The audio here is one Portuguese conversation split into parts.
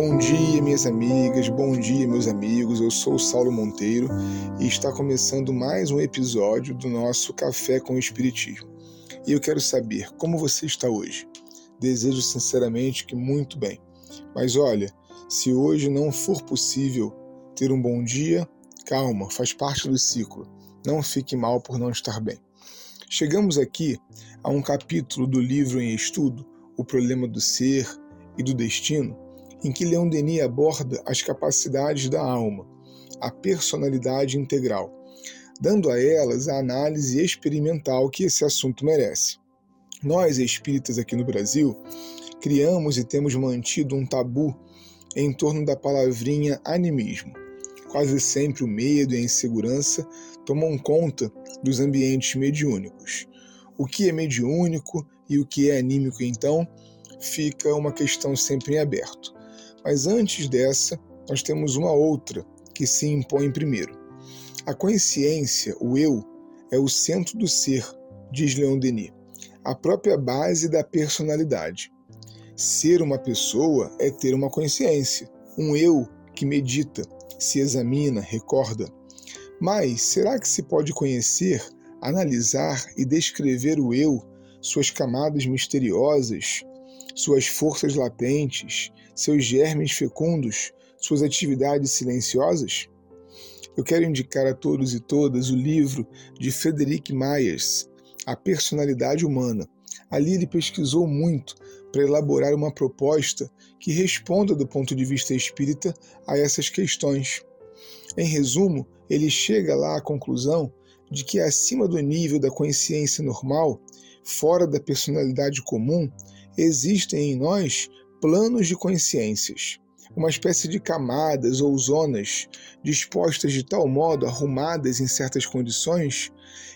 Bom dia, minhas amigas, bom dia, meus amigos. Eu sou o Saulo Monteiro e está começando mais um episódio do nosso Café com o Espiritismo. E eu quero saber como você está hoje. Desejo sinceramente que muito bem. Mas olha, se hoje não for possível ter um bom dia, calma, faz parte do ciclo. Não fique mal por não estar bem. Chegamos aqui a um capítulo do livro em estudo, O Problema do Ser e do Destino em que Leon Denis aborda as capacidades da alma, a personalidade integral, dando a elas a análise experimental que esse assunto merece. Nós, espíritas aqui no Brasil, criamos e temos mantido um tabu em torno da palavrinha animismo. Quase sempre o medo e a insegurança tomam conta dos ambientes mediúnicos. O que é mediúnico e o que é anímico, então, fica uma questão sempre em aberto. Mas antes dessa, nós temos uma outra que se impõe primeiro. A consciência, o eu, é o centro do ser, diz Leon Denis, a própria base da personalidade. Ser uma pessoa é ter uma consciência, um eu que medita, se examina, recorda. Mas será que se pode conhecer, analisar e descrever o eu, suas camadas misteriosas, suas forças latentes, seus germes fecundos, suas atividades silenciosas? Eu quero indicar a todos e todas o livro de Frederic Myers, A Personalidade Humana. Ali ele pesquisou muito para elaborar uma proposta que responda do ponto de vista espírita a essas questões. Em resumo, ele chega lá à conclusão de que acima do nível da consciência normal, fora da personalidade comum, existem em nós planos de consciências, uma espécie de camadas ou zonas dispostas de tal modo, arrumadas em certas condições,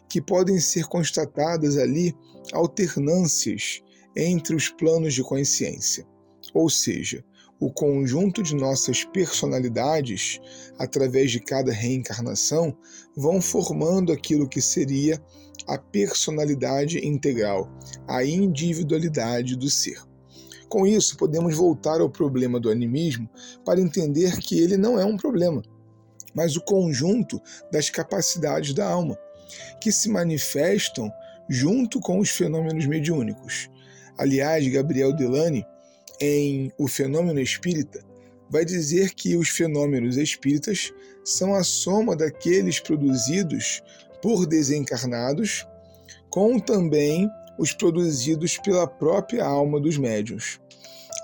que podem ser constatadas ali alternâncias entre os planos de consciência. Ou seja, o conjunto de nossas personalidades, através de cada reencarnação, vão formando aquilo que seria a personalidade integral, a individualidade do ser. Com isso, podemos voltar ao problema do animismo para entender que ele não é um problema, mas o conjunto das capacidades da alma, que se manifestam junto com os fenômenos mediúnicos. Aliás, Gabriel Delane, em O Fenômeno Espírita, vai dizer que os fenômenos espíritas são a soma daqueles produzidos por desencarnados, com também os produzidos pela própria alma dos médiuns.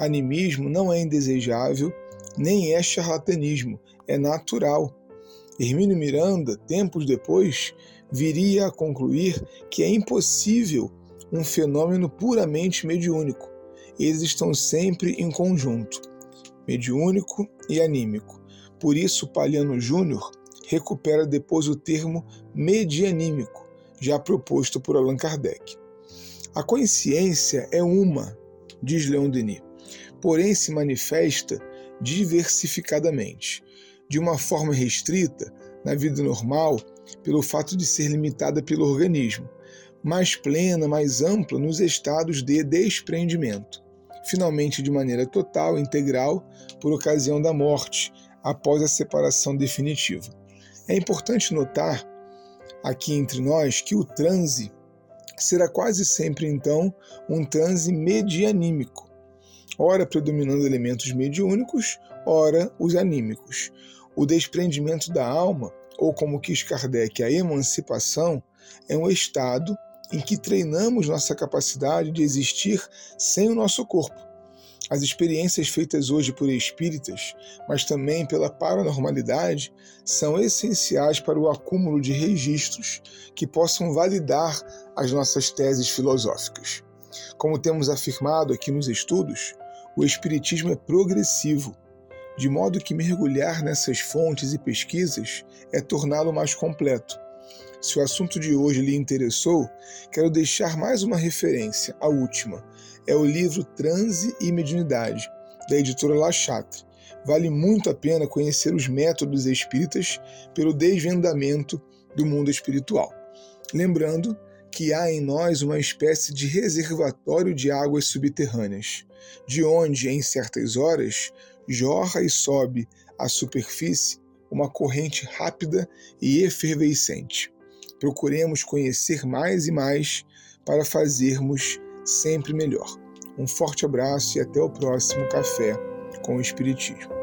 Animismo não é indesejável, nem é charlatanismo, é natural. Hermínio Miranda, tempos depois, viria a concluir que é impossível um fenômeno puramente mediúnico. Eles estão sempre em conjunto, mediúnico e anímico. Por isso, Paliano Júnior recupera depois o termo medianímico, já proposto por Allan Kardec. A consciência é uma, diz Leon Denis porém se manifesta diversificadamente, de uma forma restrita na vida normal, pelo fato de ser limitada pelo organismo, mais plena, mais ampla nos estados de despreendimento, finalmente de maneira total, integral, por ocasião da morte, após a separação definitiva. É importante notar aqui entre nós que o transe será quase sempre então um transe medianímico, ora predominando elementos mediúnicos, ora os anímicos. O desprendimento da alma, ou como quis Kardec, a emancipação, é um estado em que treinamos nossa capacidade de existir sem o nosso corpo. As experiências feitas hoje por espíritas, mas também pela paranormalidade, são essenciais para o acúmulo de registros que possam validar as nossas teses filosóficas. Como temos afirmado aqui nos estudos, o Espiritismo é progressivo, de modo que mergulhar nessas fontes e pesquisas é torná-lo mais completo. Se o assunto de hoje lhe interessou, quero deixar mais uma referência, a última. É o livro Transe e Mediunidade, da editora La Chatre. Vale muito a pena conhecer os métodos espíritas pelo desvendamento do mundo espiritual. Lembrando que há em nós uma espécie de reservatório de águas subterrâneas, de onde, em certas horas, jorra e sobe à superfície uma corrente rápida e efervescente. Procuremos conhecer mais e mais para fazermos sempre melhor. Um forte abraço e até o próximo Café com o Espiritismo.